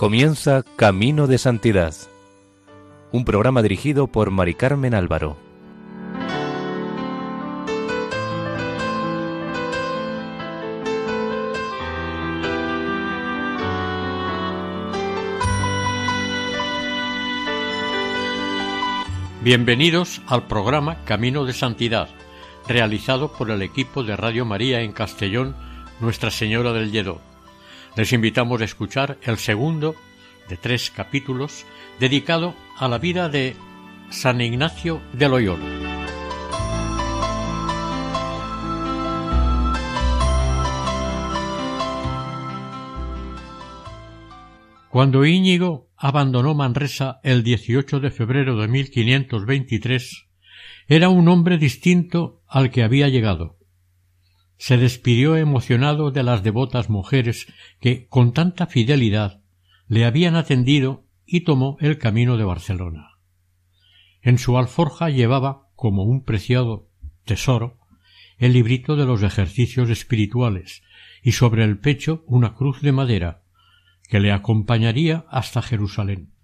Comienza Camino de Santidad, un programa dirigido por Mari Carmen Álvaro. Bienvenidos al programa Camino de Santidad, realizado por el equipo de Radio María en Castellón, Nuestra Señora del Lledó les invitamos a escuchar el segundo de tres capítulos dedicado a la vida de San Ignacio de Loyola. Cuando Íñigo abandonó Manresa el 18 de febrero de 1523, era un hombre distinto al que había llegado se despidió emocionado de las devotas mujeres que con tanta fidelidad le habían atendido y tomó el camino de Barcelona. En su alforja llevaba, como un preciado tesoro, el librito de los ejercicios espirituales y sobre el pecho una cruz de madera que le acompañaría hasta Jerusalén.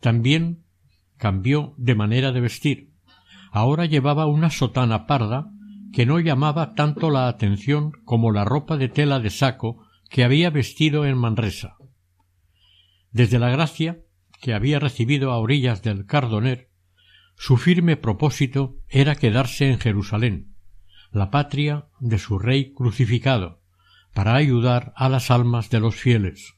También cambió de manera de vestir. Ahora llevaba una sotana parda que no llamaba tanto la atención como la ropa de tela de saco que había vestido en Manresa. Desde la gracia que había recibido a orillas del Cardoner, su firme propósito era quedarse en Jerusalén, la patria de su rey crucificado, para ayudar a las almas de los fieles.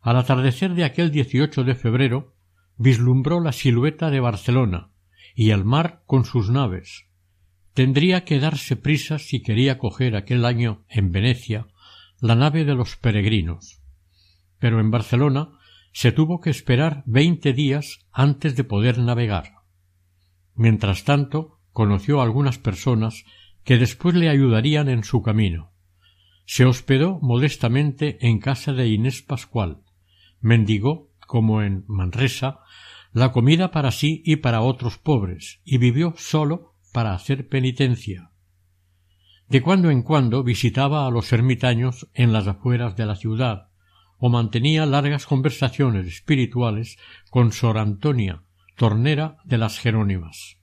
Al atardecer de aquel 18 de febrero, vislumbró la silueta de Barcelona y el mar con sus naves, Tendría que darse prisa si quería coger aquel año en Venecia la nave de los peregrinos. Pero en Barcelona se tuvo que esperar veinte días antes de poder navegar. Mientras tanto, conoció a algunas personas que después le ayudarían en su camino. Se hospedó modestamente en casa de Inés Pascual, mendigó, como en Manresa, la comida para sí y para otros pobres, y vivió solo para hacer penitencia. De cuando en cuando visitaba a los ermitaños en las afueras de la ciudad, o mantenía largas conversaciones espirituales con Sor Antonia, tornera de las Jerónimas.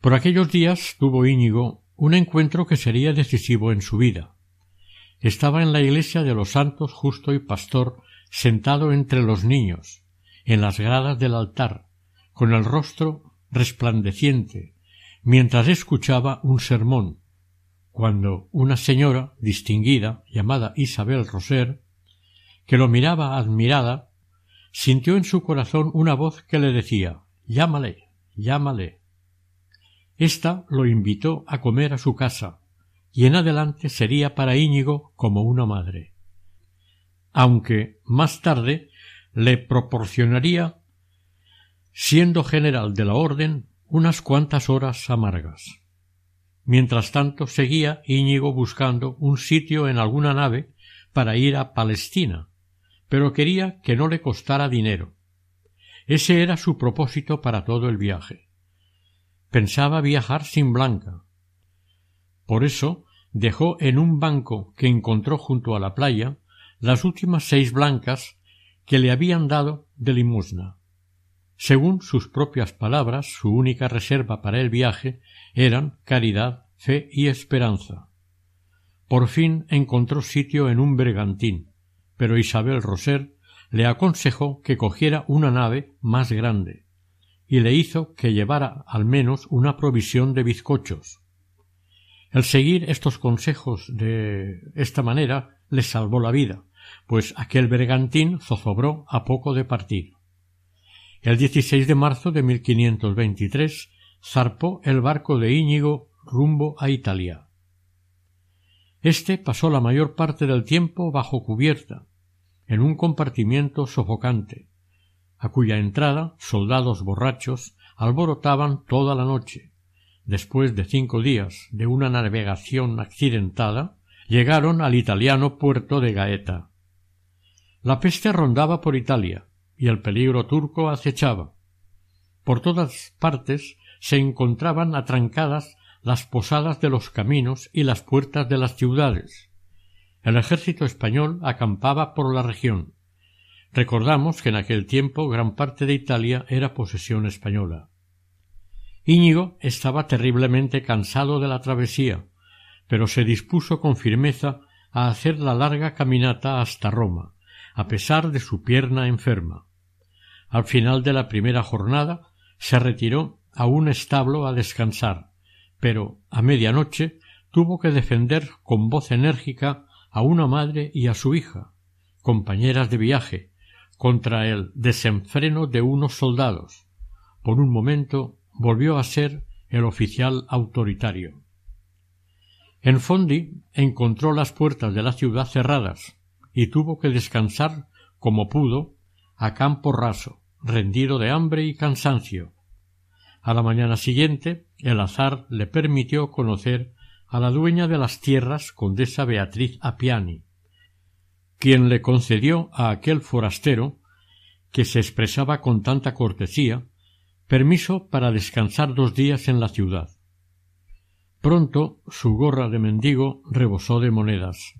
Por aquellos días tuvo Íñigo un encuentro que sería decisivo en su vida. Estaba en la iglesia de los santos justo y pastor sentado entre los niños, en las gradas del altar, con el rostro resplandeciente, mientras escuchaba un sermón, cuando una señora distinguida, llamada Isabel Roser, que lo miraba admirada, sintió en su corazón una voz que le decía Llámale, llámale. Esta lo invitó a comer a su casa, y en adelante sería para Íñigo como una madre. Aunque más tarde le proporcionaría siendo general de la orden unas cuantas horas amargas. Mientras tanto seguía Íñigo buscando un sitio en alguna nave para ir a Palestina, pero quería que no le costara dinero. Ese era su propósito para todo el viaje. Pensaba viajar sin Blanca. Por eso dejó en un banco que encontró junto a la playa las últimas seis blancas que le habían dado de limosna. Según sus propias palabras, su única reserva para el viaje eran caridad, fe y esperanza. Por fin encontró sitio en un bergantín, pero Isabel Roser le aconsejó que cogiera una nave más grande, y le hizo que llevara al menos una provisión de bizcochos. El seguir estos consejos de esta manera le salvó la vida, pues aquel bergantín zozobró a poco de partir. El 16 de marzo de 1523 zarpó el barco de Íñigo rumbo a Italia. Este pasó la mayor parte del tiempo bajo cubierta, en un compartimiento sofocante, a cuya entrada soldados borrachos alborotaban toda la noche. Después de cinco días de una navegación accidentada, llegaron al italiano puerto de Gaeta. La peste rondaba por Italia, y el peligro turco acechaba. Por todas partes se encontraban atrancadas las posadas de los caminos y las puertas de las ciudades. El ejército español acampaba por la región, Recordamos que en aquel tiempo gran parte de Italia era posesión española. Íñigo estaba terriblemente cansado de la travesía, pero se dispuso con firmeza a hacer la larga caminata hasta Roma, a pesar de su pierna enferma. Al final de la primera jornada se retiró a un establo a descansar, pero a medianoche tuvo que defender con voz enérgica a una madre y a su hija, compañeras de viaje, contra el desenfreno de unos soldados. Por un momento volvió a ser el oficial autoritario. En Fondi encontró las puertas de la ciudad cerradas y tuvo que descansar como pudo a campo raso, rendido de hambre y cansancio. A la mañana siguiente el azar le permitió conocer a la dueña de las tierras, condesa Beatriz Apiani, quien le concedió a aquel forastero, que se expresaba con tanta cortesía, permiso para descansar dos días en la ciudad. Pronto su gorra de mendigo rebosó de monedas.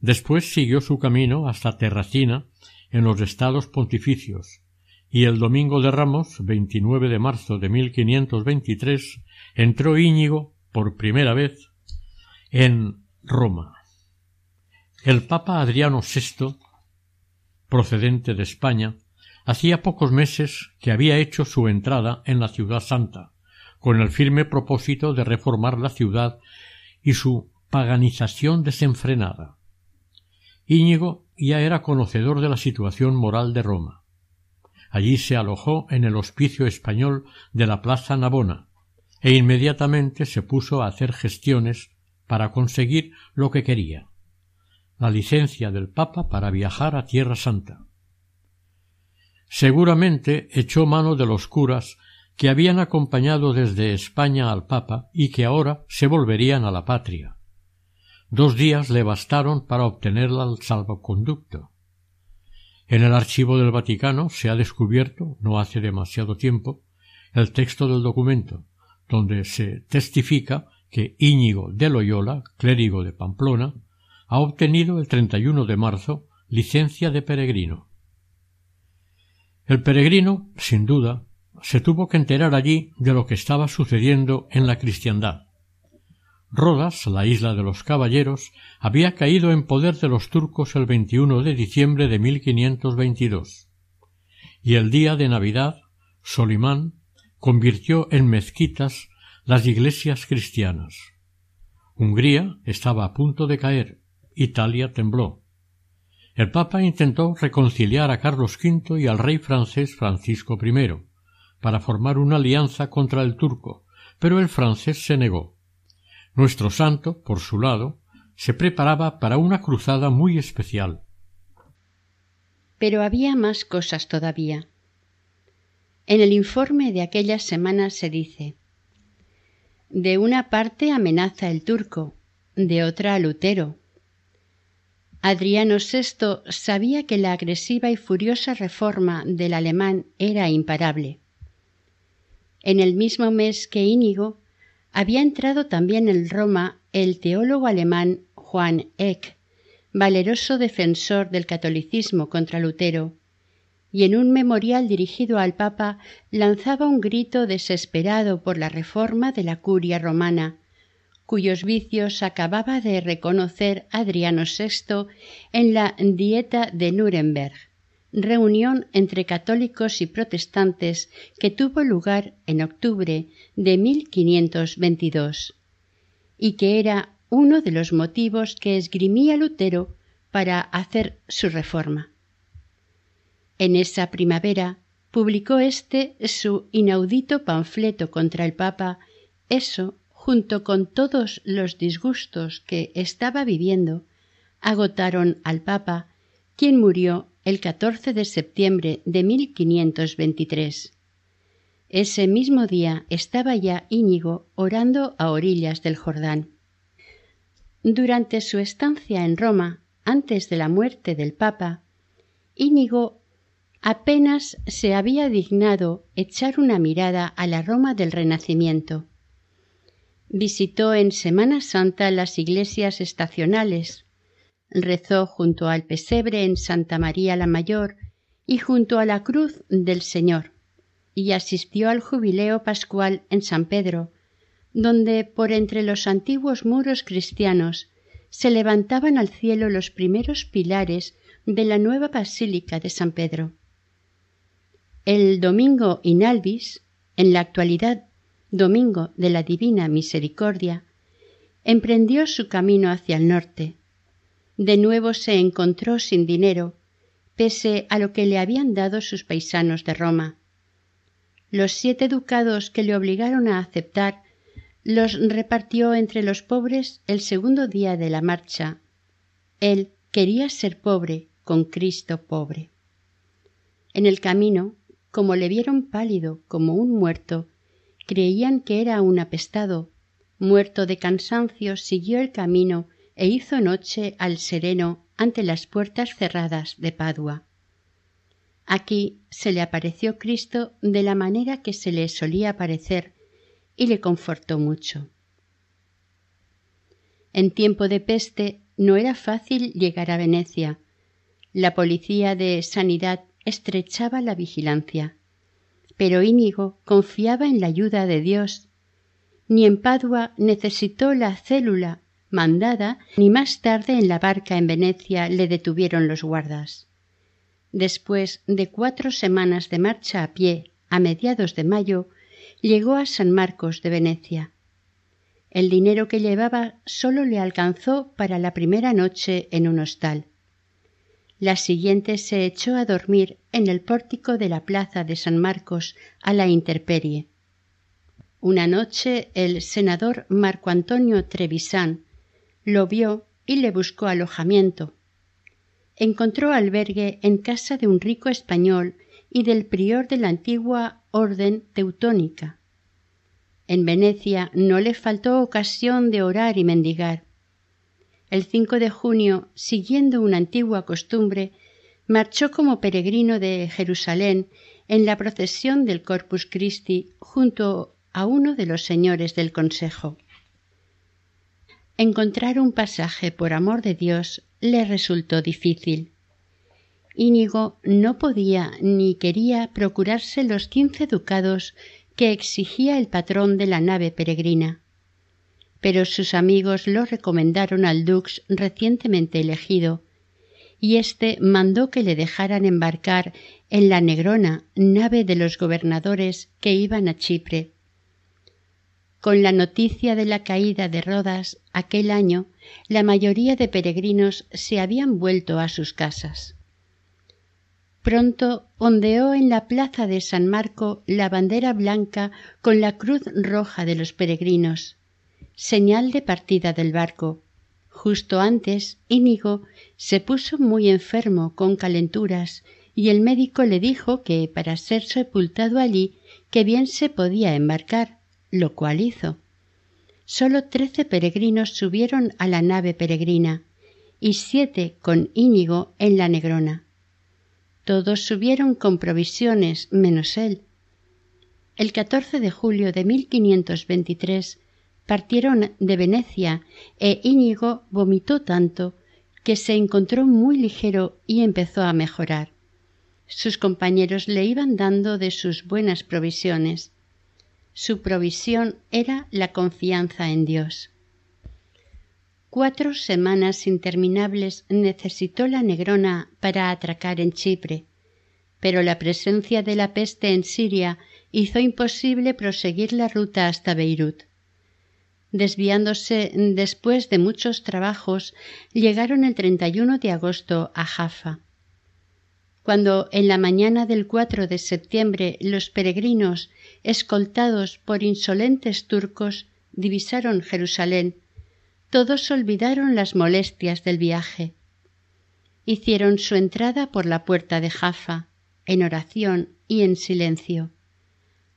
Después siguió su camino hasta Terracina, en los estados pontificios, y el domingo de Ramos, 29 de marzo de 1523, entró Íñigo por primera vez en Roma. El Papa Adriano VI, procedente de España, hacía pocos meses que había hecho su entrada en la ciudad santa, con el firme propósito de reformar la ciudad y su paganización desenfrenada. Íñigo ya era conocedor de la situación moral de Roma. Allí se alojó en el hospicio español de la Plaza Navona e inmediatamente se puso a hacer gestiones para conseguir lo que quería la licencia del Papa para viajar a Tierra Santa. Seguramente echó mano de los curas que habían acompañado desde España al Papa y que ahora se volverían a la patria. Dos días le bastaron para obtener el salvoconducto. En el archivo del Vaticano se ha descubierto, no hace demasiado tiempo, el texto del documento, donde se testifica que Íñigo de Loyola, clérigo de Pamplona, ha obtenido el 31 de marzo licencia de peregrino. El peregrino, sin duda, se tuvo que enterar allí de lo que estaba sucediendo en la cristiandad. Rodas, la isla de los caballeros, había caído en poder de los turcos el 21 de diciembre de 1522. Y el día de Navidad, Solimán convirtió en mezquitas las iglesias cristianas. Hungría estaba a punto de caer, Italia tembló. El Papa intentó reconciliar a Carlos V y al rey francés Francisco I, para formar una alianza contra el turco, pero el francés se negó. Nuestro santo, por su lado, se preparaba para una cruzada muy especial. Pero había más cosas todavía. En el informe de aquellas semanas se dice De una parte amenaza el turco, de otra Lutero. Adriano VI sabía que la agresiva y furiosa reforma del alemán era imparable. En el mismo mes que Íñigo, había entrado también en Roma el teólogo alemán Juan Eck, valeroso defensor del catolicismo contra Lutero, y en un memorial dirigido al Papa lanzaba un grito desesperado por la reforma de la curia romana, cuyos vicios acababa de reconocer Adriano VI en la Dieta de Nuremberg reunión entre católicos y protestantes que tuvo lugar en octubre de 1522 y que era uno de los motivos que esgrimía Lutero para hacer su reforma. En esa primavera publicó éste su inaudito panfleto contra el Papa, eso, junto con todos los disgustos que estaba viviendo, agotaron al Papa, quien murió el 14 de septiembre de 1523. Ese mismo día estaba ya Íñigo orando a orillas del Jordán. Durante su estancia en Roma, antes de la muerte del Papa, Íñigo apenas se había dignado echar una mirada a la Roma del Renacimiento. Visitó en Semana Santa las iglesias estacionales, rezó junto al pesebre en Santa María la Mayor y junto a la cruz del Señor, y asistió al jubileo pascual en San Pedro, donde por entre los antiguos muros cristianos se levantaban al cielo los primeros pilares de la nueva Basílica de San Pedro. El domingo inalvis, en la actualidad domingo de la Divina Misericordia, emprendió su camino hacia el norte. De nuevo se encontró sin dinero, pese a lo que le habían dado sus paisanos de Roma. Los siete ducados que le obligaron a aceptar los repartió entre los pobres el segundo día de la marcha. Él quería ser pobre con Cristo pobre. En el camino, como le vieron pálido como un muerto, creían que era un apestado. Muerto de cansancio, siguió el camino e hizo noche al sereno ante las puertas cerradas de Padua. Aquí se le apareció Cristo de la manera que se le solía aparecer y le confortó mucho. En tiempo de peste no era fácil llegar a Venecia. La policía de sanidad estrechaba la vigilancia. Pero Íñigo confiaba en la ayuda de Dios. Ni en Padua necesitó la célula mandada, ni más tarde en la barca en Venecia le detuvieron los guardas. Después de cuatro semanas de marcha a pie, a mediados de mayo, llegó a San Marcos de Venecia. El dinero que llevaba sólo le alcanzó para la primera noche en un hostal. La siguiente se echó a dormir en el pórtico de la plaza de San Marcos a la intemperie. Una noche el senador Marco Antonio Trevisan lo vio y le buscó alojamiento. Encontró albergue en casa de un rico español y del prior de la antigua orden teutónica. En Venecia no le faltó ocasión de orar y mendigar. El 5 de junio, siguiendo una antigua costumbre, marchó como peregrino de Jerusalén en la procesión del Corpus Christi junto a uno de los señores del Consejo. Encontrar un pasaje por amor de Dios le resultó difícil. Íñigo no podía ni quería procurarse los quince ducados que exigía el patrón de la nave peregrina. Pero sus amigos lo recomendaron al dux recientemente elegido, y éste mandó que le dejaran embarcar en la Negrona, nave de los gobernadores que iban a Chipre. Con la noticia de la caída de Rodas aquel año, la mayoría de peregrinos se habían vuelto a sus casas. Pronto ondeó en la plaza de San Marco la bandera blanca con la cruz roja de los peregrinos, señal de partida del barco. Justo antes, Íñigo se puso muy enfermo con calenturas y el médico le dijo que para ser sepultado allí que bien se podía embarcar, lo cual hizo. Sólo trece peregrinos subieron a la nave peregrina y siete con Íñigo en la Negrona. Todos subieron con provisiones, menos él. El 14 de julio de 1523 partieron de Venecia e Íñigo vomitó tanto que se encontró muy ligero y empezó a mejorar. Sus compañeros le iban dando de sus buenas provisiones. Su provisión era la confianza en Dios. Cuatro semanas interminables necesitó la Negrona para atracar en Chipre, pero la presencia de la peste en Siria hizo imposible proseguir la ruta hasta Beirut. Desviándose después de muchos trabajos, llegaron el 31 de agosto a Jaffa. Cuando en la mañana del 4 de septiembre los peregrinos, escoltados por insolentes turcos, divisaron Jerusalén, todos olvidaron las molestias del viaje. Hicieron su entrada por la puerta de Jaffa, en oración y en silencio.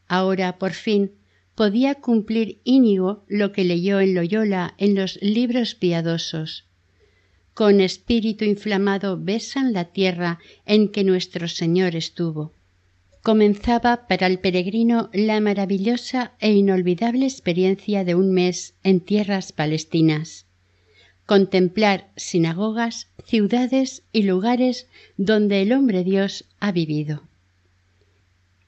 Ahora, por fin, podía cumplir Íñigo lo que leyó en Loyola en los libros piadosos. Con espíritu inflamado besan la tierra en que nuestro Señor estuvo comenzaba para el peregrino la maravillosa e inolvidable experiencia de un mes en tierras palestinas. contemplar sinagogas, ciudades y lugares donde el hombre Dios ha vivido.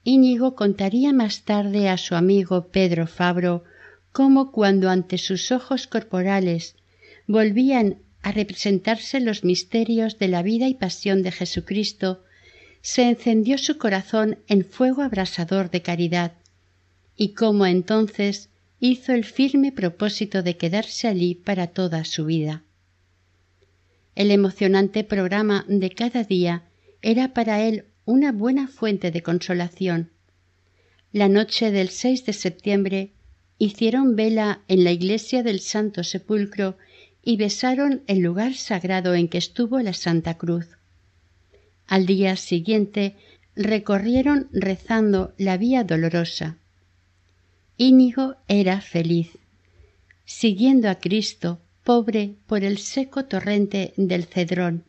Íñigo contaría más tarde a su amigo Pedro Fabro cómo cuando ante sus ojos corporales volvían a representarse los misterios de la vida y pasión de Jesucristo, se encendió su corazón en fuego abrasador de caridad, y cómo entonces hizo el firme propósito de quedarse allí para toda su vida. El emocionante programa de cada día era para él una buena fuente de consolación. La noche del 6 de septiembre hicieron vela en la iglesia del Santo Sepulcro y besaron el lugar sagrado en que estuvo la Santa Cruz. Al día siguiente recorrieron rezando la vía dolorosa. Íñigo era feliz, siguiendo a Cristo, pobre por el seco torrente del Cedrón,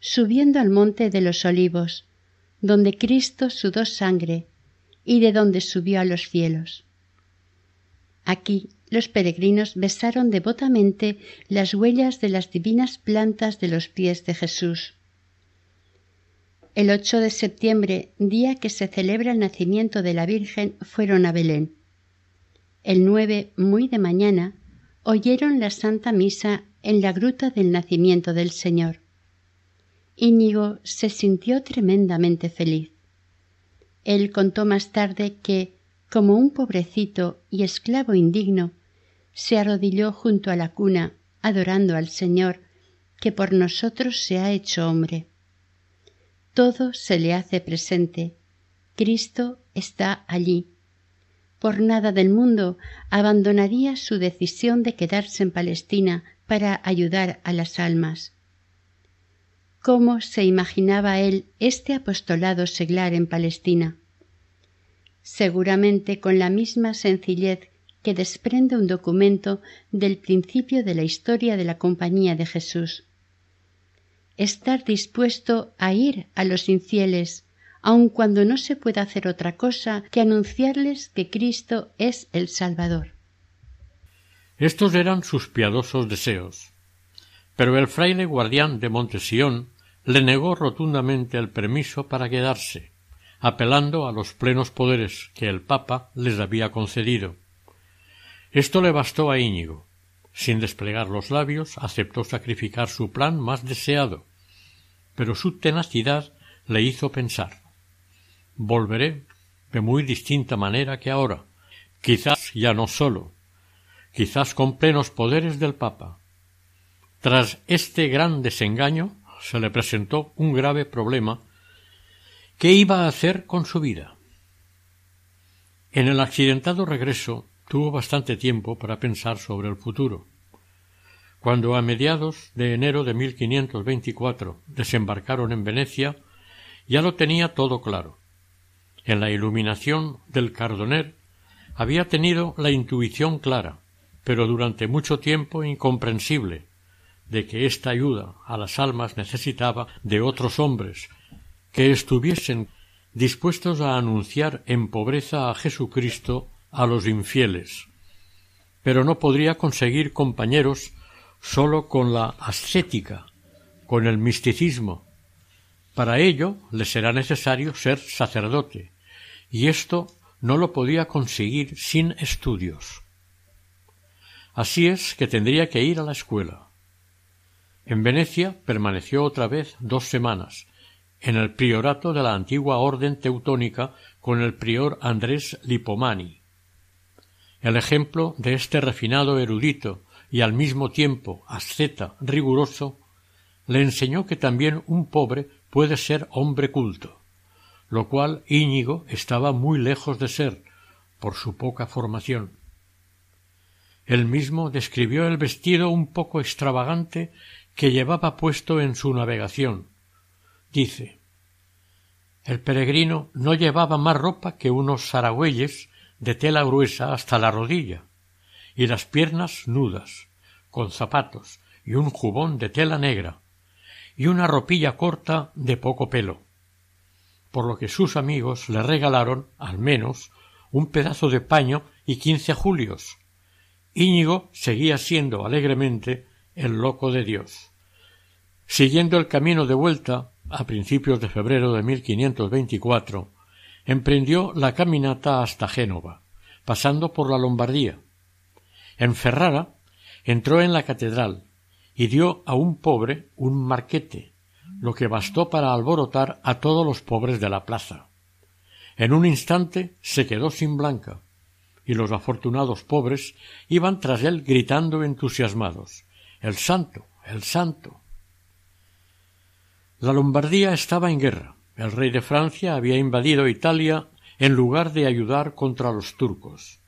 subiendo al monte de los olivos, donde Cristo sudó sangre y de donde subió a los cielos. Aquí los peregrinos besaron devotamente las huellas de las divinas plantas de los pies de Jesús. El 8 de septiembre, día que se celebra el nacimiento de la Virgen, fueron a Belén. El nueve, muy de mañana, oyeron la Santa Misa en la gruta del nacimiento del Señor. Íñigo se sintió tremendamente feliz. Él contó más tarde que, como un pobrecito y esclavo indigno, se arrodilló junto a la cuna, adorando al Señor, que por nosotros se ha hecho hombre. Todo se le hace presente. Cristo está allí por nada del mundo abandonaría su decisión de quedarse en Palestina para ayudar a las almas. ¿Cómo se imaginaba él este apostolado seglar en Palestina? Seguramente con la misma sencillez que desprende un documento del principio de la historia de la Compañía de Jesús. Estar dispuesto a ir a los infieles aun cuando no se pueda hacer otra cosa que anunciarles que Cristo es el Salvador. Estos eran sus piadosos deseos. Pero el fraile guardián de Montesión le negó rotundamente el permiso para quedarse, apelando a los plenos poderes que el Papa les había concedido. Esto le bastó a Íñigo. Sin desplegar los labios, aceptó sacrificar su plan más deseado, pero su tenacidad le hizo pensar volveré de muy distinta manera que ahora, quizás ya no solo, quizás con plenos poderes del Papa. Tras este gran desengaño se le presentó un grave problema ¿Qué iba a hacer con su vida? En el accidentado regreso tuvo bastante tiempo para pensar sobre el futuro. Cuando a mediados de enero de 1524 desembarcaron en Venecia, ya lo tenía todo claro en la iluminación del Cardoner, había tenido la intuición clara, pero durante mucho tiempo incomprensible, de que esta ayuda a las almas necesitaba de otros hombres que estuviesen dispuestos a anunciar en pobreza a Jesucristo a los infieles. Pero no podría conseguir compañeros sólo con la ascética, con el misticismo, para ello le será necesario ser sacerdote, y esto no lo podía conseguir sin estudios. Así es que tendría que ir a la escuela. En Venecia permaneció otra vez dos semanas, en el priorato de la antigua orden teutónica con el prior Andrés Lipomani. El ejemplo de este refinado erudito y al mismo tiempo asceta riguroso le enseñó que también un pobre puede ser hombre culto, lo cual Íñigo estaba muy lejos de ser, por su poca formación. Él mismo describió el vestido un poco extravagante que llevaba puesto en su navegación. Dice El peregrino no llevaba más ropa que unos saragüeyes de tela gruesa hasta la rodilla, y las piernas nudas, con zapatos y un jubón de tela negra, y una ropilla corta de poco pelo, por lo que sus amigos le regalaron, al menos, un pedazo de paño y quince julios. Íñigo seguía siendo alegremente el loco de Dios. Siguiendo el camino de vuelta, a principios de febrero de 1524, emprendió la caminata hasta Génova, pasando por la Lombardía. En Ferrara entró en la catedral y dio a un pobre un marquete, lo que bastó para alborotar a todos los pobres de la plaza. En un instante se quedó sin blanca, y los afortunados pobres iban tras él gritando entusiasmados El santo. el santo. La Lombardía estaba en guerra. El rey de Francia había invadido Italia en lugar de ayudar contra los turcos.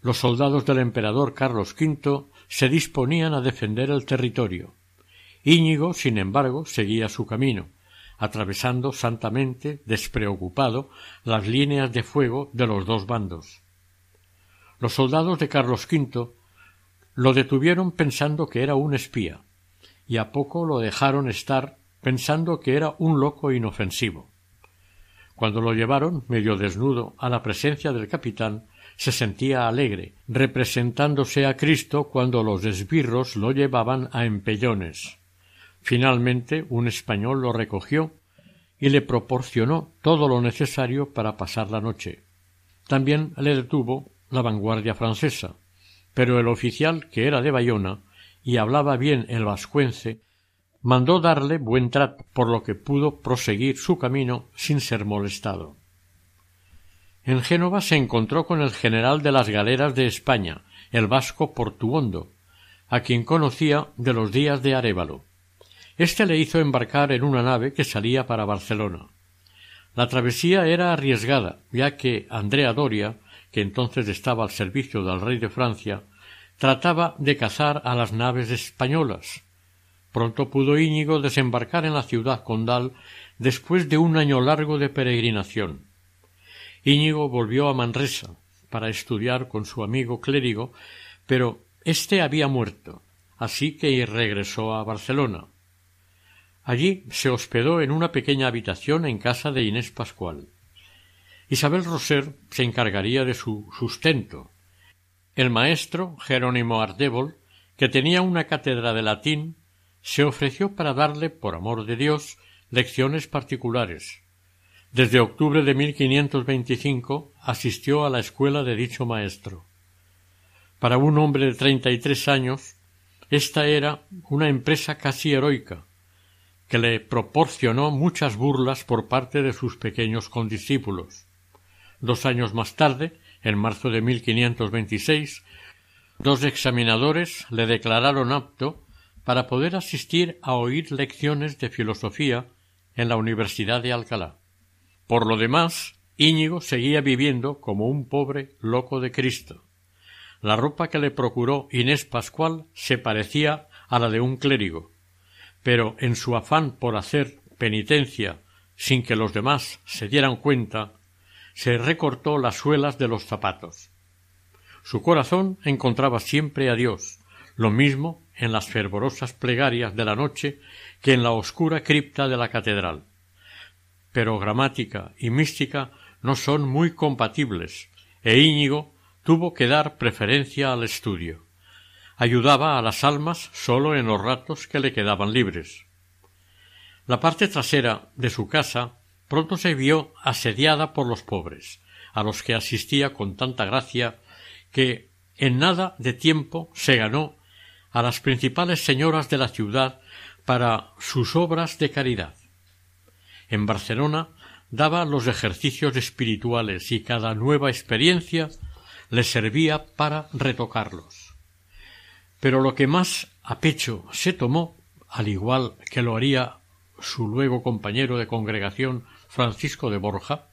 Los soldados del emperador Carlos V se disponían a defender el territorio. Íñigo, sin embargo, seguía su camino, atravesando santamente, despreocupado, las líneas de fuego de los dos bandos. Los soldados de Carlos V lo detuvieron pensando que era un espía, y a poco lo dejaron estar pensando que era un loco inofensivo. Cuando lo llevaron, medio desnudo, a la presencia del capitán, se sentía alegre, representándose a Cristo cuando los esbirros lo llevaban a empellones. Finalmente un español lo recogió y le proporcionó todo lo necesario para pasar la noche. También le detuvo la vanguardia francesa, pero el oficial, que era de Bayona y hablaba bien el vascuence, mandó darle buen trato, por lo que pudo proseguir su camino sin ser molestado. En Génova se encontró con el general de las galeras de España, el vasco Portuondo, a quien conocía de los días de Arévalo. Este le hizo embarcar en una nave que salía para Barcelona. La travesía era arriesgada, ya que Andrea Doria, que entonces estaba al servicio del rey de Francia, trataba de cazar a las naves españolas, Pronto pudo Íñigo desembarcar en la ciudad condal después de un año largo de peregrinación. Íñigo volvió a Manresa para estudiar con su amigo clérigo, pero éste había muerto, así que regresó a Barcelona. Allí se hospedó en una pequeña habitación en casa de Inés Pascual. Isabel Roser se encargaría de su sustento. El maestro Jerónimo Ardébol, que tenía una cátedra de latín, se ofreció para darle, por amor de Dios, lecciones particulares. Desde octubre de 1525 asistió a la escuela de dicho maestro. Para un hombre de treinta y tres años, esta era una empresa casi heroica, que le proporcionó muchas burlas por parte de sus pequeños condiscípulos. Dos años más tarde, en marzo de 1526, dos examinadores le declararon apto para poder asistir a oír lecciones de filosofía en la Universidad de Alcalá. Por lo demás, Íñigo seguía viviendo como un pobre loco de Cristo. La ropa que le procuró Inés Pascual se parecía a la de un clérigo, pero en su afán por hacer penitencia sin que los demás se dieran cuenta, se recortó las suelas de los zapatos. Su corazón encontraba siempre a Dios, lo mismo en las fervorosas plegarias de la noche que en la oscura cripta de la catedral. Pero gramática y mística no son muy compatibles, e Íñigo tuvo que dar preferencia al estudio. Ayudaba a las almas sólo en los ratos que le quedaban libres. La parte trasera de su casa pronto se vio asediada por los pobres, a los que asistía con tanta gracia que en nada de tiempo se ganó a las principales señoras de la ciudad para sus obras de caridad. En Barcelona daba los ejercicios espirituales y cada nueva experiencia le servía para retocarlos. Pero lo que más a pecho se tomó, al igual que lo haría su luego compañero de congregación Francisco de Borja,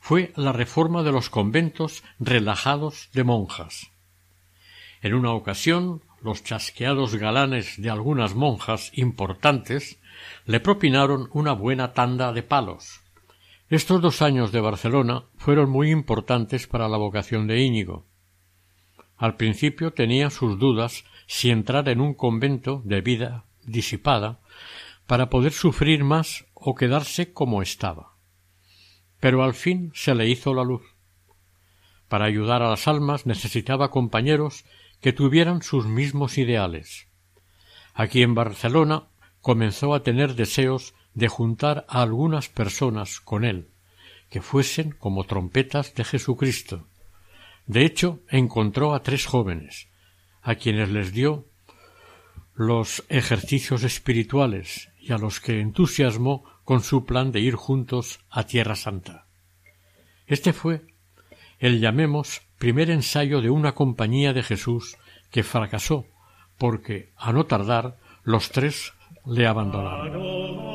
fue la reforma de los conventos relajados de monjas. En una ocasión los chasqueados galanes de algunas monjas importantes le propinaron una buena tanda de palos. Estos dos años de Barcelona fueron muy importantes para la vocación de Íñigo. Al principio tenía sus dudas si entrar en un convento de vida disipada para poder sufrir más o quedarse como estaba. Pero al fin se le hizo la luz. Para ayudar a las almas necesitaba compañeros que tuvieran sus mismos ideales. Aquí en Barcelona comenzó a tener deseos de juntar a algunas personas con él, que fuesen como trompetas de Jesucristo. De hecho, encontró a tres jóvenes, a quienes les dio los ejercicios espirituales y a los que entusiasmó con su plan de ir juntos a Tierra Santa. Este fue el llamemos primer ensayo de una compañía de Jesús que fracasó porque, a no tardar, los tres le abandonaron.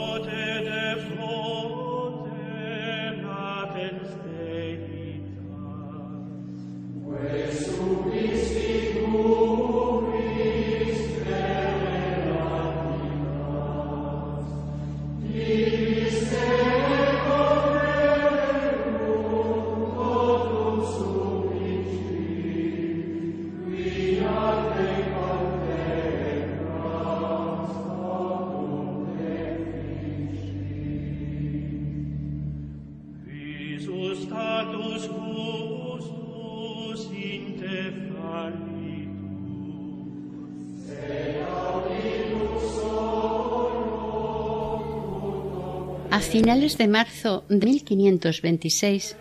Finales de marzo de 1526,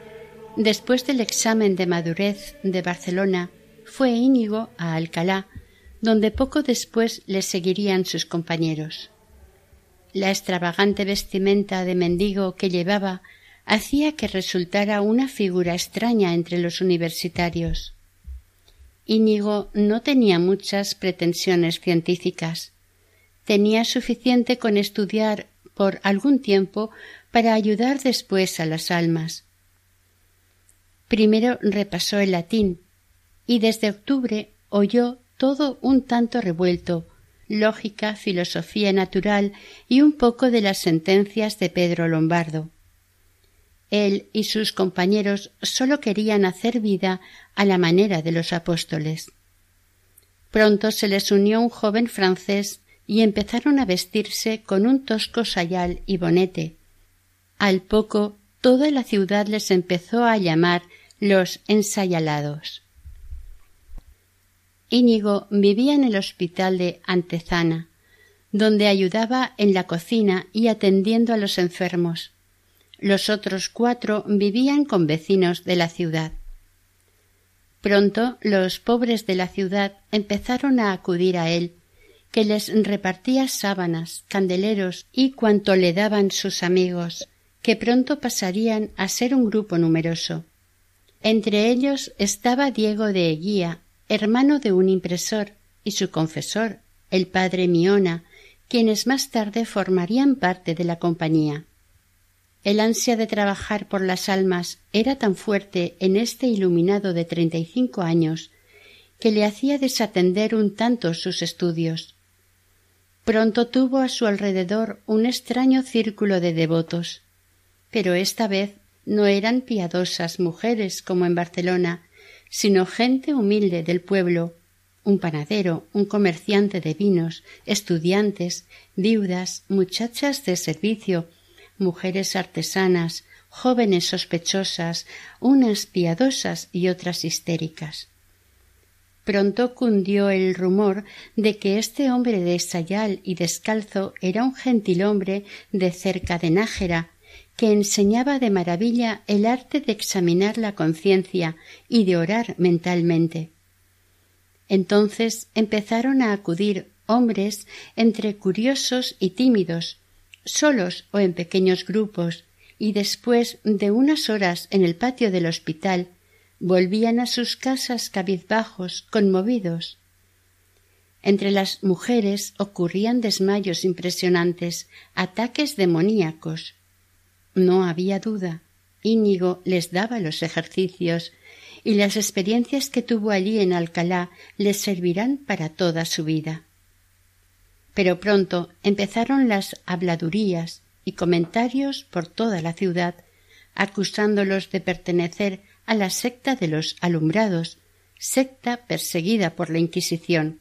después del examen de madurez de Barcelona, fue Íñigo a Alcalá, donde poco después le seguirían sus compañeros. La extravagante vestimenta de mendigo que llevaba hacía que resultara una figura extraña entre los universitarios. Íñigo no tenía muchas pretensiones científicas. Tenía suficiente con estudiar por algún tiempo para ayudar después a las almas. Primero repasó el latín y desde octubre oyó todo un tanto revuelto, lógica, filosofía natural y un poco de las sentencias de Pedro Lombardo. Él y sus compañeros sólo querían hacer vida a la manera de los apóstoles. Pronto se les unió un joven francés y empezaron a vestirse con un tosco sayal y bonete. Al poco toda la ciudad les empezó a llamar los ensayalados. Íñigo vivía en el hospital de Antezana, donde ayudaba en la cocina y atendiendo a los enfermos. Los otros cuatro vivían con vecinos de la ciudad. Pronto los pobres de la ciudad empezaron a acudir a él que les repartía sábanas, candeleros y cuanto le daban sus amigos, que pronto pasarían a ser un grupo numeroso. Entre ellos estaba Diego de Eguía, hermano de un impresor, y su confesor, el padre Miona, quienes más tarde formarían parte de la compañía. El ansia de trabajar por las almas era tan fuerte en este iluminado de treinta y cinco años que le hacía desatender un tanto sus estudios. Pronto tuvo a su alrededor un extraño círculo de devotos, pero esta vez no eran piadosas mujeres como en Barcelona, sino gente humilde del pueblo, un panadero, un comerciante de vinos, estudiantes, viudas, muchachas de servicio, mujeres artesanas, jóvenes sospechosas, unas piadosas y otras histéricas. Pronto cundió el rumor de que este hombre de sayal y descalzo era un gentilhombre de cerca de Nájera, que enseñaba de maravilla el arte de examinar la conciencia y de orar mentalmente. Entonces empezaron a acudir hombres entre curiosos y tímidos, solos o en pequeños grupos, y después de unas horas en el patio del hospital volvían a sus casas cabizbajos, conmovidos. Entre las mujeres ocurrían desmayos impresionantes, ataques demoníacos. No había duda. Íñigo les daba los ejercicios y las experiencias que tuvo allí en Alcalá les servirán para toda su vida. Pero pronto empezaron las habladurías y comentarios por toda la ciudad, acusándolos de pertenecer a la secta de los alumbrados, secta perseguida por la Inquisición.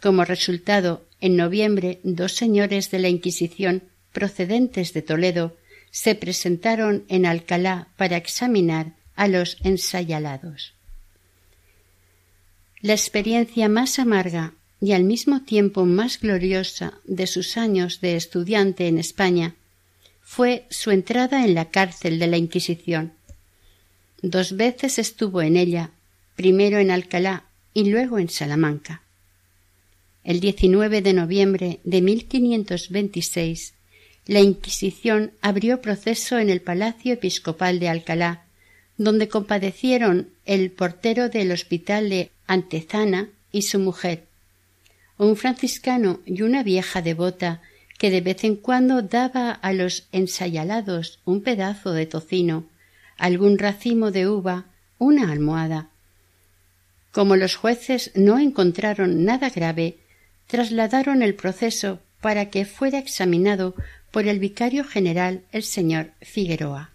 Como resultado, en noviembre dos señores de la Inquisición procedentes de Toledo se presentaron en Alcalá para examinar a los ensayalados. La experiencia más amarga y al mismo tiempo más gloriosa de sus años de estudiante en España fue su entrada en la cárcel de la Inquisición. Dos veces estuvo en ella, primero en Alcalá y luego en Salamanca. El 19 de noviembre de 1526, la Inquisición abrió proceso en el Palacio Episcopal de Alcalá, donde compadecieron el portero del hospital de Antezana y su mujer, un franciscano y una vieja devota que de vez en cuando daba a los ensayalados un pedazo de tocino, algún racimo de uva, una almohada. Como los jueces no encontraron nada grave, trasladaron el proceso para que fuera examinado por el vicario general el señor Figueroa.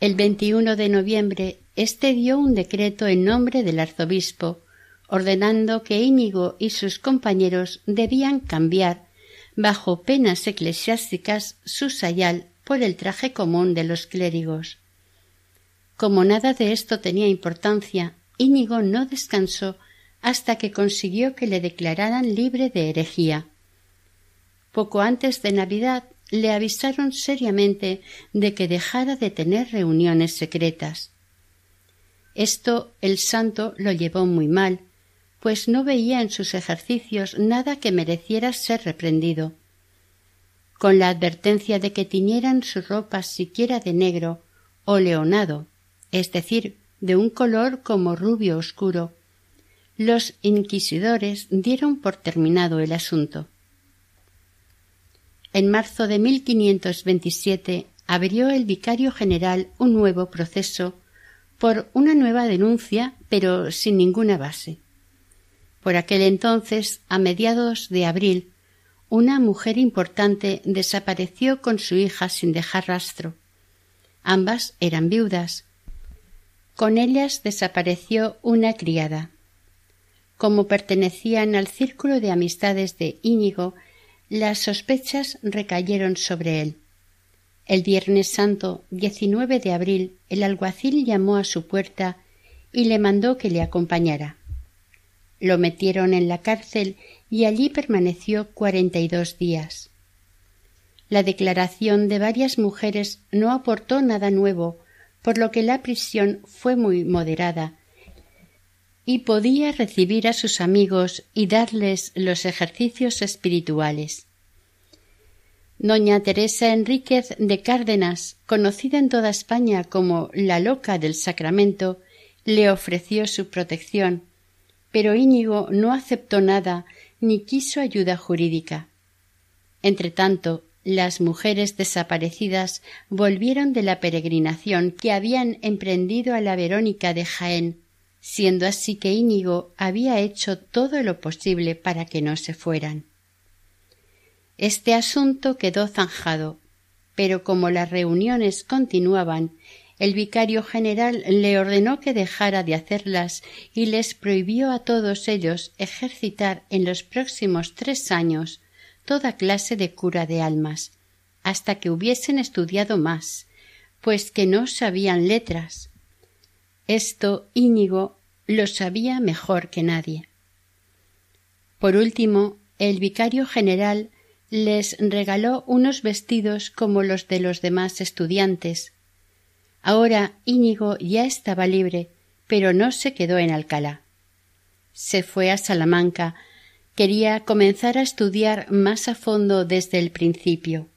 El 21 de noviembre éste dio un decreto en nombre del arzobispo ordenando que Íñigo y sus compañeros debían cambiar bajo penas eclesiásticas su sayal por el traje común de los clérigos. Como nada de esto tenía importancia, Íñigo no descansó hasta que consiguió que le declararan libre de herejía. Poco antes de Navidad le avisaron seriamente de que dejara de tener reuniones secretas. Esto el santo lo llevó muy mal, pues no veía en sus ejercicios nada que mereciera ser reprendido. Con la advertencia de que tiñeran sus ropas siquiera de negro o leonado, es decir, de un color como rubio oscuro, los inquisidores dieron por terminado el asunto. En marzo de 1527 abrió el vicario general un nuevo proceso por una nueva denuncia, pero sin ninguna base. Por aquel entonces, a mediados de abril, una mujer importante desapareció con su hija sin dejar rastro. Ambas eran viudas. Con ellas desapareció una criada. Como pertenecían al círculo de amistades de Íñigo, las sospechas recayeron sobre él. El Viernes Santo, 19 de abril, el alguacil llamó a su puerta y le mandó que le acompañara. Lo metieron en la cárcel y allí permaneció cuarenta y dos días. La declaración de varias mujeres no aportó nada nuevo, por lo que la prisión fue muy moderada y podía recibir a sus amigos y darles los ejercicios espirituales. Doña Teresa Enríquez de Cárdenas, conocida en toda España como la loca del sacramento, le ofreció su protección, pero Íñigo no aceptó nada ni quiso ayuda jurídica. Entretanto, las mujeres desaparecidas volvieron de la peregrinación que habían emprendido a la Verónica de Jaén, siendo así que Íñigo había hecho todo lo posible para que no se fueran. Este asunto quedó zanjado, pero como las reuniones continuaban el vicario general le ordenó que dejara de hacerlas y les prohibió a todos ellos ejercitar en los próximos tres años toda clase de cura de almas, hasta que hubiesen estudiado más, pues que no sabían letras. Esto Íñigo lo sabía mejor que nadie. Por último, el vicario general les regaló unos vestidos como los de los demás estudiantes, Ahora Íñigo ya estaba libre, pero no se quedó en Alcalá. Se fue a Salamanca. Quería comenzar a estudiar más a fondo desde el principio.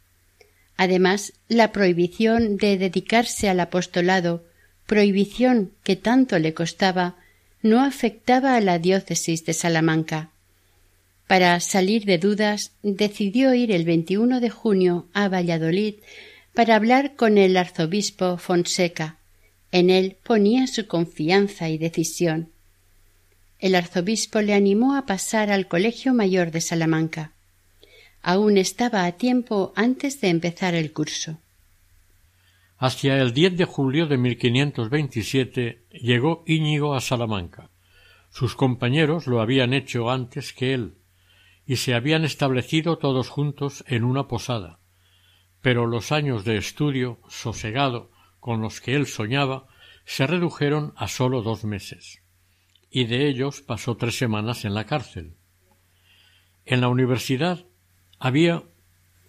Además, la prohibición de dedicarse al apostolado, prohibición que tanto le costaba, no afectaba a la diócesis de Salamanca. Para salir de dudas, decidió ir el 21 de junio a Valladolid para hablar con el arzobispo Fonseca. En él ponía su confianza y decisión. El arzobispo le animó a pasar al Colegio Mayor de Salamanca. Aún estaba a tiempo antes de empezar el curso. Hacia el 10 de julio de 1527 llegó Íñigo a Salamanca. Sus compañeros lo habían hecho antes que él, y se habían establecido todos juntos en una posada pero los años de estudio sosegado con los que él soñaba se redujeron a sólo dos meses. y de ellos pasó tres semanas en la cárcel. En la universidad había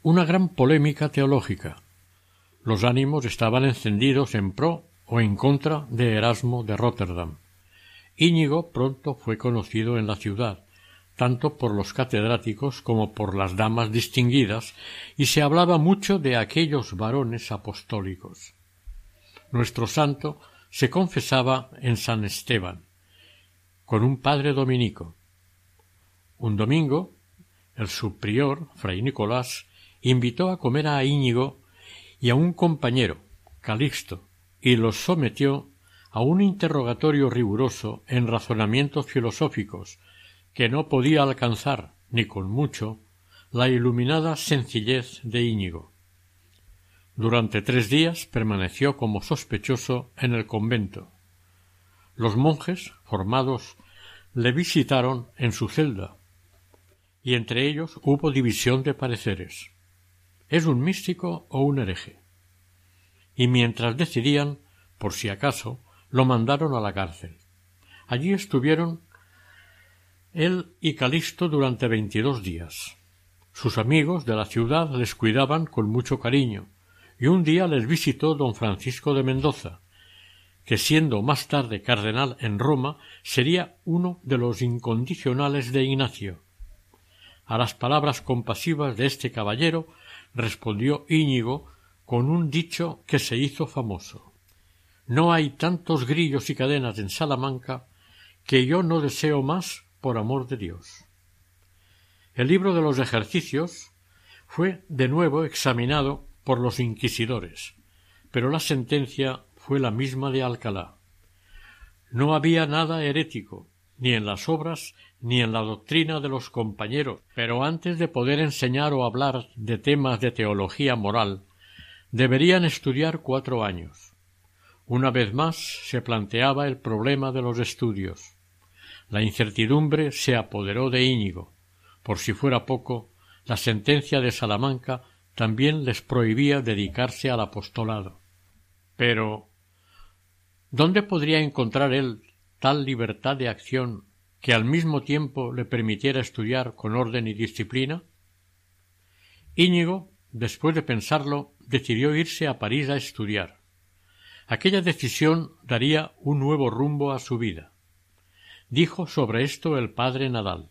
una gran polémica teológica. Los ánimos estaban encendidos en pro o en contra de Erasmo de Rotterdam. Íñigo pronto fue conocido en la ciudad, tanto por los catedráticos como por las damas distinguidas, y se hablaba mucho de aquellos varones apostólicos. Nuestro santo se confesaba en San Esteban, con un padre dominico. Un domingo, el subprior, fray Nicolás, invitó a comer a Íñigo y a un compañero, Calixto, y los sometió a un interrogatorio riguroso en razonamientos filosóficos que no podía alcanzar, ni con mucho, la iluminada sencillez de Íñigo. Durante tres días permaneció como sospechoso en el convento. Los monjes, formados, le visitaron en su celda, y entre ellos hubo división de pareceres. ¿Es un místico o un hereje? Y mientras decidían, por si acaso, lo mandaron a la cárcel. Allí estuvieron él y Calixto durante veintidós días. Sus amigos de la ciudad les cuidaban con mucho cariño, y un día les visitó don Francisco de Mendoza, que siendo más tarde cardenal en Roma, sería uno de los incondicionales de Ignacio. A las palabras compasivas de este caballero respondió Íñigo con un dicho que se hizo famoso. No hay tantos grillos y cadenas en Salamanca que yo no deseo más por amor de Dios. El libro de los ejercicios fue de nuevo examinado por los inquisidores, pero la sentencia fue la misma de Alcalá. No había nada herético, ni en las obras ni en la doctrina de los compañeros, pero antes de poder enseñar o hablar de temas de teología moral, deberían estudiar cuatro años. Una vez más se planteaba el problema de los estudios. La incertidumbre se apoderó de Íñigo. Por si fuera poco, la sentencia de Salamanca también les prohibía dedicarse al apostolado. Pero ¿dónde podría encontrar él tal libertad de acción que al mismo tiempo le permitiera estudiar con orden y disciplina? Íñigo, después de pensarlo, decidió irse a París a estudiar. Aquella decisión daría un nuevo rumbo a su vida. Dijo sobre esto el padre Nadal.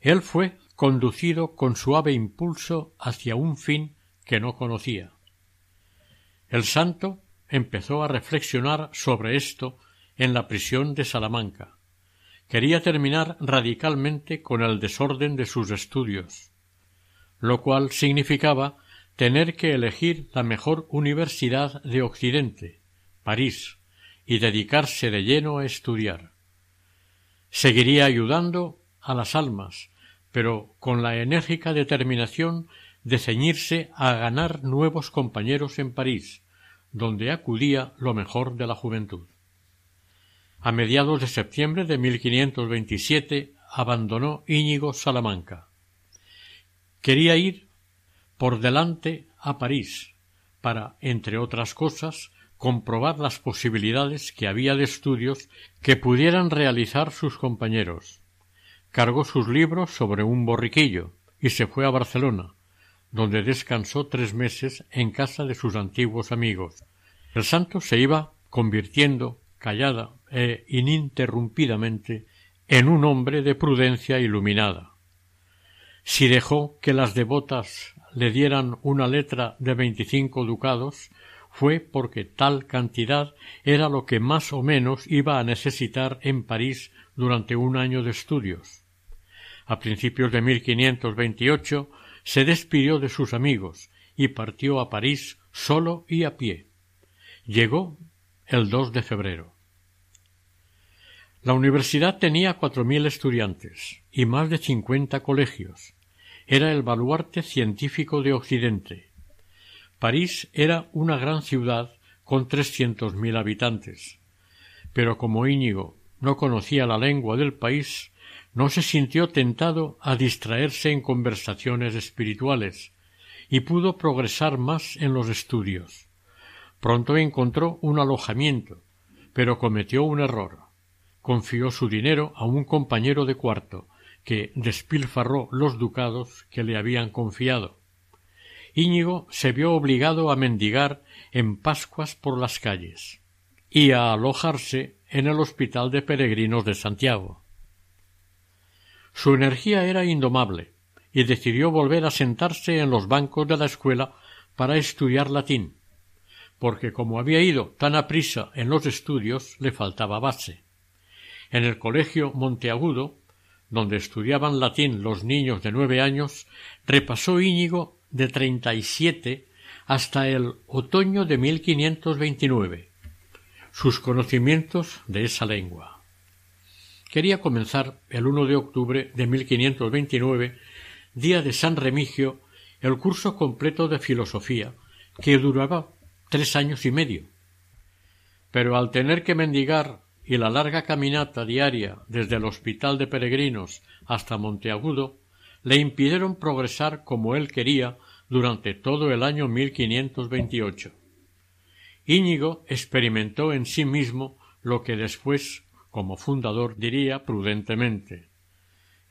Él fue conducido con suave impulso hacia un fin que no conocía. El santo empezó a reflexionar sobre esto en la prisión de Salamanca. Quería terminar radicalmente con el desorden de sus estudios, lo cual significaba tener que elegir la mejor universidad de Occidente, París, y dedicarse de lleno a estudiar. Seguiría ayudando a las almas, pero con la enérgica determinación de ceñirse a ganar nuevos compañeros en París, donde acudía lo mejor de la juventud. A mediados de septiembre de 1527 abandonó Íñigo Salamanca. Quería ir por delante a París para, entre otras cosas, comprobar las posibilidades que había de estudios que pudieran realizar sus compañeros. Cargó sus libros sobre un borriquillo y se fue a Barcelona, donde descansó tres meses en casa de sus antiguos amigos. El santo se iba convirtiendo, callada e ininterrumpidamente, en un hombre de prudencia iluminada. Si dejó que las devotas le dieran una letra de veinticinco ducados, fue porque tal cantidad era lo que más o menos iba a necesitar en París durante un año de estudios. A principios de 1528 se despidió de sus amigos y partió a París solo y a pie. Llegó el 2 de febrero. La universidad tenía cuatro mil estudiantes y más de cincuenta colegios. Era el baluarte científico de Occidente. París era una gran ciudad con trescientos mil habitantes. Pero como Íñigo no conocía la lengua del país, no se sintió tentado a distraerse en conversaciones espirituales y pudo progresar más en los estudios. Pronto encontró un alojamiento, pero cometió un error. confió su dinero a un compañero de cuarto, que despilfarró los ducados que le habían confiado. Íñigo se vio obligado a mendigar en Pascuas por las calles y a alojarse en el Hospital de Peregrinos de Santiago. Su energía era indomable y decidió volver a sentarse en los bancos de la escuela para estudiar latín, porque como había ido tan aprisa en los estudios le faltaba base. En el colegio Monteagudo, donde estudiaban latín los niños de nueve años, repasó Íñigo de treinta y siete hasta el otoño de 1529 sus conocimientos de esa lengua. Quería comenzar el 1 de octubre de 1529, día de San Remigio, el curso completo de filosofía, que duraba tres años y medio. Pero al tener que mendigar y la larga caminata diaria desde el hospital de peregrinos hasta Monteagudo, le impidieron progresar como él quería durante todo el año 1528. Íñigo experimentó en sí mismo lo que después, como fundador, diría prudentemente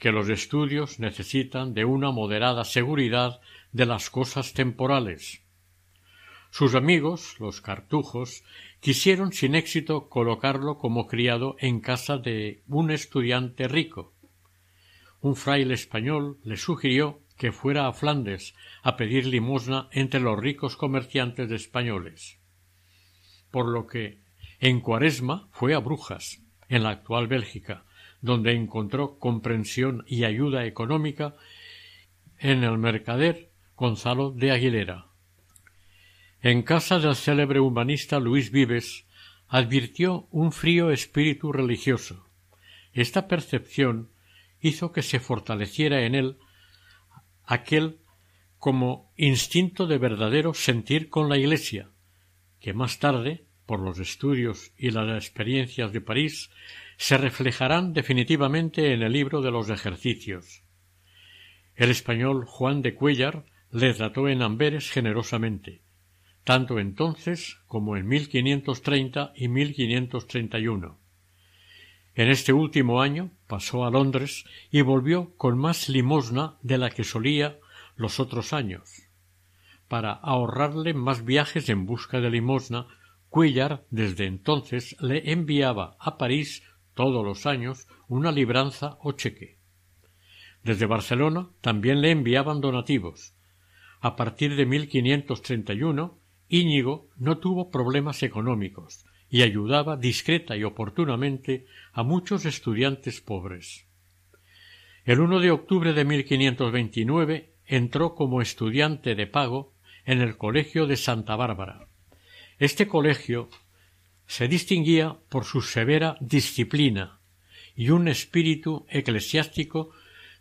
que los estudios necesitan de una moderada seguridad de las cosas temporales. Sus amigos, los cartujos, quisieron sin éxito colocarlo como criado en casa de un estudiante rico. Un fraile español le sugirió que fuera a Flandes a pedir limosna entre los ricos comerciantes españoles por lo que en cuaresma fue a Brujas, en la actual Bélgica, donde encontró comprensión y ayuda económica en el mercader Gonzalo de Aguilera. En casa del célebre humanista Luis Vives advirtió un frío espíritu religioso. Esta percepción hizo que se fortaleciera en él aquel como instinto de verdadero sentir con la Iglesia, que más tarde, por los estudios y las experiencias de París, se reflejarán definitivamente en el libro de los ejercicios. El español Juan de Cuellar le trató en Amberes generosamente, tanto entonces como en 1530 y 1531. En este último año pasó a Londres y volvió con más limosna de la que solía los otros años para ahorrarle más viajes en busca de limosna, Cuellar desde entonces le enviaba a París todos los años una libranza o cheque. Desde Barcelona también le enviaban donativos. A partir de 1531, Íñigo no tuvo problemas económicos y ayudaba discreta y oportunamente a muchos estudiantes pobres. El 1 de octubre de 1529 entró como estudiante de pago en el Colegio de Santa Bárbara. Este colegio se distinguía por su severa disciplina y un espíritu eclesiástico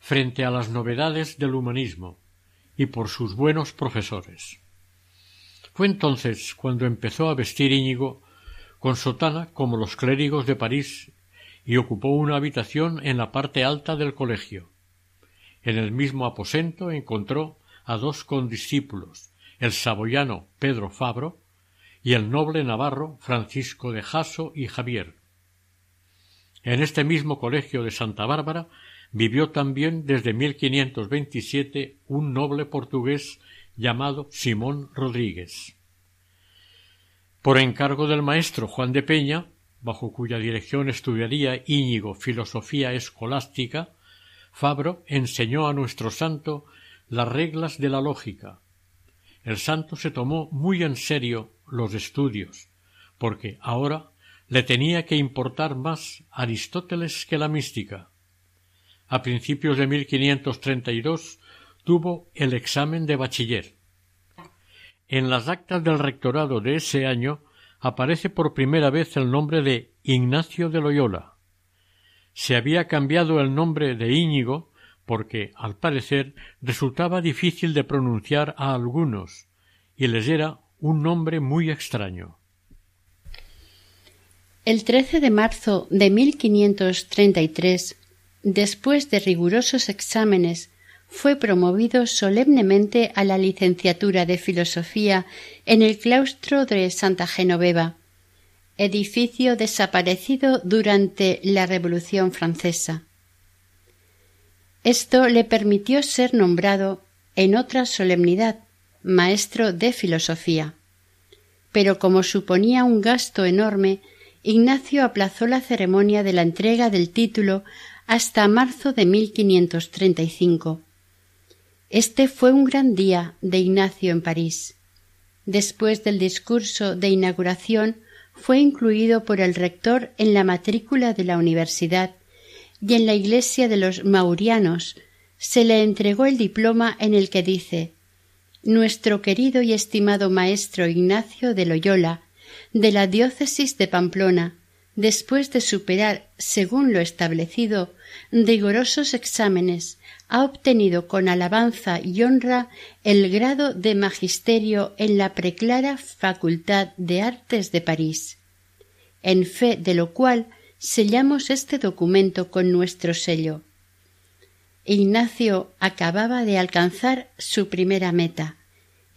frente a las novedades del humanismo y por sus buenos profesores. Fue entonces cuando empezó a vestir Íñigo con sotana como los clérigos de París y ocupó una habitación en la parte alta del colegio. En el mismo aposento encontró a dos condiscípulos, el saboyano Pedro Fabro y el noble navarro Francisco de Jaso y Javier. En este mismo colegio de Santa Bárbara vivió también desde 1527 un noble portugués llamado Simón Rodríguez. Por encargo del maestro Juan de Peña, bajo cuya dirección estudiaría Íñigo filosofía escolástica, Fabro enseñó a nuestro santo las reglas de la lógica, el santo se tomó muy en serio los estudios, porque ahora le tenía que importar más Aristóteles que la mística. A principios de 1532 tuvo el examen de bachiller. En las actas del rectorado de ese año aparece por primera vez el nombre de Ignacio de Loyola. Se había cambiado el nombre de Íñigo porque, al parecer, resultaba difícil de pronunciar a algunos, y les era un nombre muy extraño. El 13 de marzo de 1533, después de rigurosos exámenes, fue promovido solemnemente a la licenciatura de Filosofía en el claustro de Santa Genoveva. edificio desaparecido durante la Revolución Francesa. Esto le permitió ser nombrado en otra solemnidad maestro de filosofía. Pero como suponía un gasto enorme, Ignacio aplazó la ceremonia de la entrega del título hasta marzo de 1535. Este fue un gran día de Ignacio en París. Después del discurso de inauguración fue incluido por el rector en la matrícula de la universidad y en la iglesia de los maurianos se le entregó el diploma en el que dice Nuestro querido y estimado maestro Ignacio de Loyola, de la diócesis de Pamplona, después de superar, según lo establecido, rigorosos exámenes, ha obtenido con alabanza y honra el grado de magisterio en la preclara Facultad de Artes de París, en fe de lo cual sellamos este documento con nuestro sello. Ignacio acababa de alcanzar su primera meta.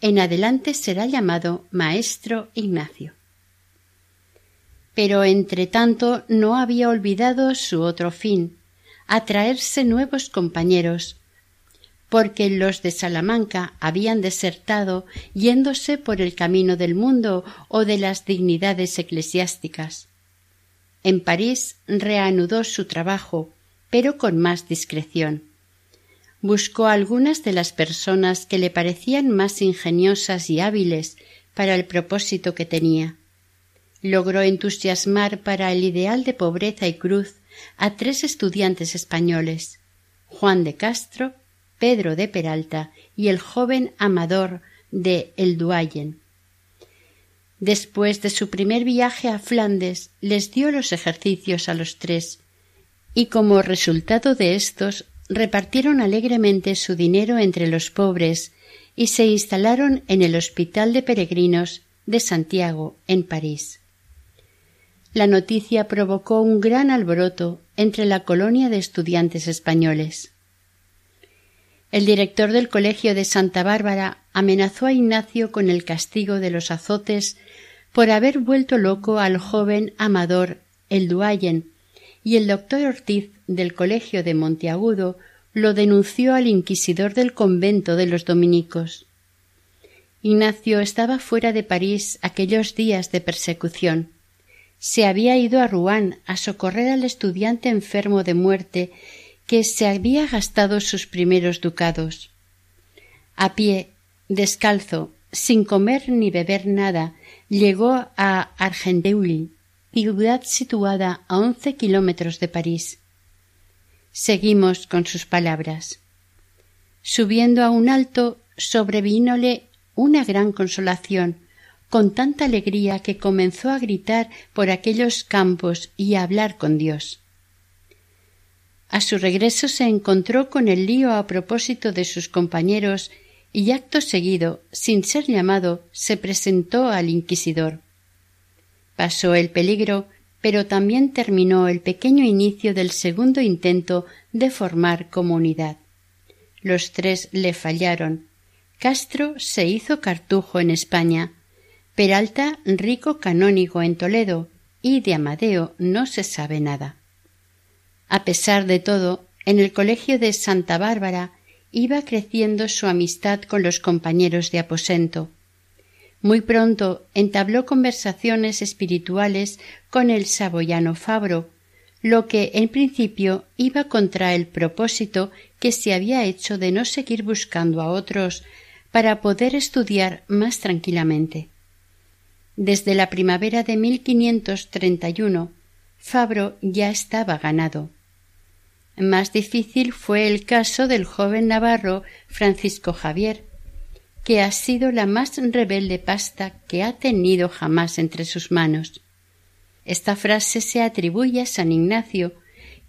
En adelante será llamado Maestro Ignacio. Pero entre tanto no había olvidado su otro fin, atraerse nuevos compañeros, porque los de Salamanca habían desertado yéndose por el camino del mundo o de las dignidades eclesiásticas. En París reanudó su trabajo, pero con más discreción. Buscó algunas de las personas que le parecían más ingeniosas y hábiles para el propósito que tenía. Logró entusiasmar para el ideal de pobreza y cruz a tres estudiantes españoles Juan de Castro, Pedro de Peralta y el joven amador de El Duayen. Después de su primer viaje a Flandes, les dio los ejercicios a los tres, y como resultado de estos repartieron alegremente su dinero entre los pobres y se instalaron en el Hospital de Peregrinos de Santiago, en París. La noticia provocó un gran alboroto entre la colonia de estudiantes españoles. El director del Colegio de Santa Bárbara amenazó a Ignacio con el castigo de los azotes por haber vuelto loco al joven amador el Duayen, y el doctor Ortiz del Colegio de Monteagudo lo denunció al inquisidor del convento de los dominicos. Ignacio estaba fuera de París aquellos días de persecución. Se había ido a Rouen a socorrer al estudiante enfermo de muerte que se había gastado sus primeros ducados. A pie, descalzo, sin comer ni beber nada, llegó a Argenteuil, ciudad situada a once kilómetros de París. Seguimos con sus palabras. Subiendo a un alto, sobrevínole una gran consolación, con tanta alegría que comenzó a gritar por aquellos campos y a hablar con Dios. A su regreso se encontró con el lío a propósito de sus compañeros y acto seguido, sin ser llamado, se presentó al inquisidor. Pasó el peligro, pero también terminó el pequeño inicio del segundo intento de formar comunidad. Los tres le fallaron. Castro se hizo cartujo en España, Peralta rico canónigo en Toledo, y de Amadeo no se sabe nada. A pesar de todo, en el colegio de Santa Bárbara iba creciendo su amistad con los compañeros de aposento. Muy pronto entabló conversaciones espirituales con el saboyano Fabro, lo que en principio iba contra el propósito que se había hecho de no seguir buscando a otros para poder estudiar más tranquilamente. Desde la primavera de 1531, Fabro ya estaba ganado. Más difícil fue el caso del joven navarro Francisco Javier, que ha sido la más rebelde pasta que ha tenido jamás entre sus manos. Esta frase se atribuye a San Ignacio,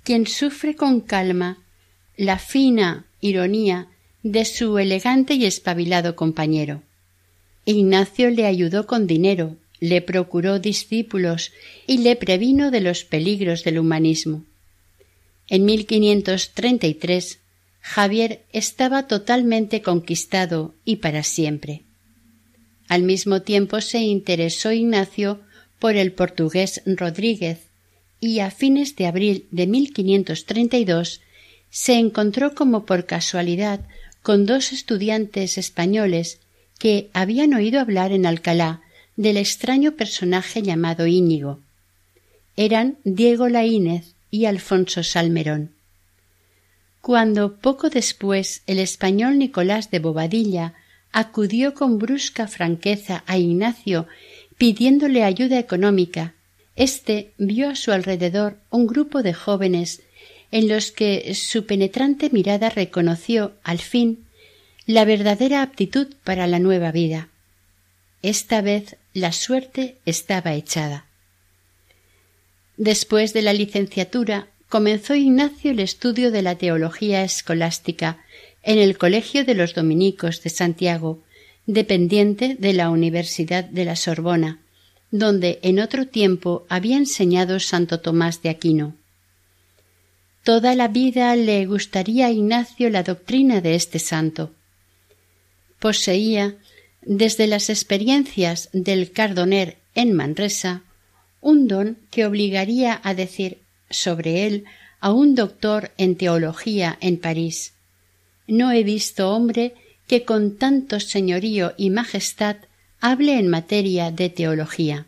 quien sufre con calma la fina ironía de su elegante y espabilado compañero. Ignacio le ayudó con dinero, le procuró discípulos y le previno de los peligros del humanismo. En 1533 Javier estaba totalmente conquistado y para siempre. Al mismo tiempo se interesó Ignacio por el portugués Rodríguez y a fines de abril de 1532 se encontró como por casualidad con dos estudiantes españoles que habían oído hablar en Alcalá del extraño personaje llamado Íñigo. Eran Diego Laínez y Alfonso Salmerón. Cuando poco después el español Nicolás de Bobadilla acudió con brusca franqueza a Ignacio pidiéndole ayuda económica, éste vio a su alrededor un grupo de jóvenes en los que su penetrante mirada reconoció, al fin, la verdadera aptitud para la nueva vida. Esta vez la suerte estaba echada. Después de la licenciatura comenzó Ignacio el estudio de la teología escolástica en el Colegio de los Dominicos de Santiago, dependiente de la Universidad de la Sorbona, donde en otro tiempo había enseñado Santo Tomás de Aquino. Toda la vida le gustaría a Ignacio la doctrina de este santo. Poseía, desde las experiencias del Cardoner en Manresa, un don que obligaría a decir sobre él a un doctor en teología en París. No he visto hombre que con tanto señorío y majestad hable en materia de teología.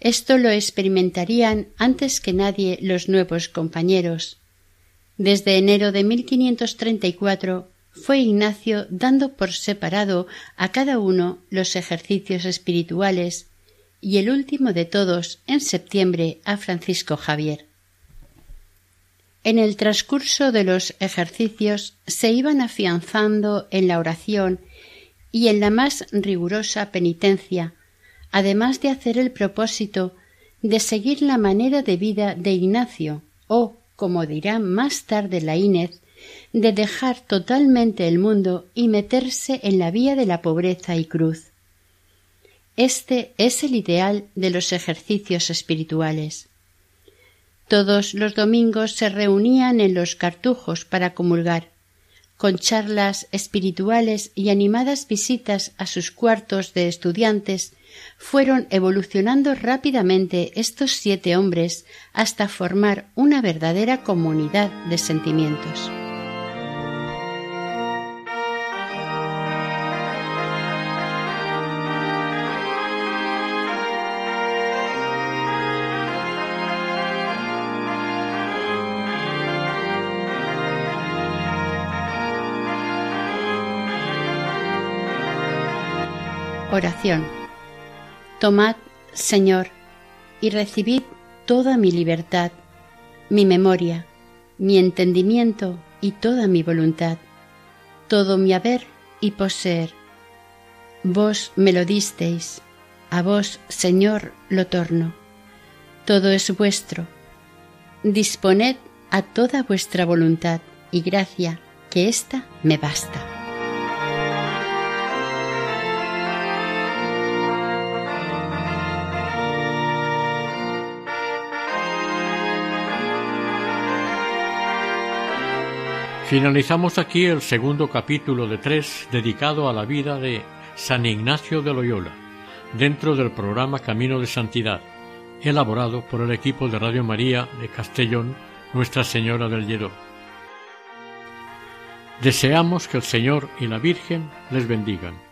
Esto lo experimentarían antes que nadie los nuevos compañeros. Desde enero de 1534 fue Ignacio dando por separado a cada uno los ejercicios espirituales y el último de todos en septiembre a Francisco Javier. En el transcurso de los ejercicios se iban afianzando en la oración y en la más rigurosa penitencia, además de hacer el propósito de seguir la manera de vida de Ignacio, o, como dirá más tarde la Inés, de dejar totalmente el mundo y meterse en la vía de la pobreza y cruz. Este es el ideal de los ejercicios espirituales. Todos los domingos se reunían en los cartujos para comulgar, con charlas espirituales y animadas visitas a sus cuartos de estudiantes, fueron evolucionando rápidamente estos siete hombres hasta formar una verdadera comunidad de sentimientos. Tomad, Señor, y recibid toda mi libertad, mi memoria, mi entendimiento y toda mi voluntad, todo mi haber y poseer. Vos me lo disteis, a vos, Señor, lo torno. Todo es vuestro. Disponed a toda vuestra voluntad y gracia, que ésta me basta. Finalizamos aquí el segundo capítulo de tres dedicado a la vida de San Ignacio de Loyola, dentro del programa Camino de Santidad, elaborado por el equipo de Radio María de Castellón, Nuestra Señora del Lledó. Deseamos que el Señor y la Virgen les bendigan.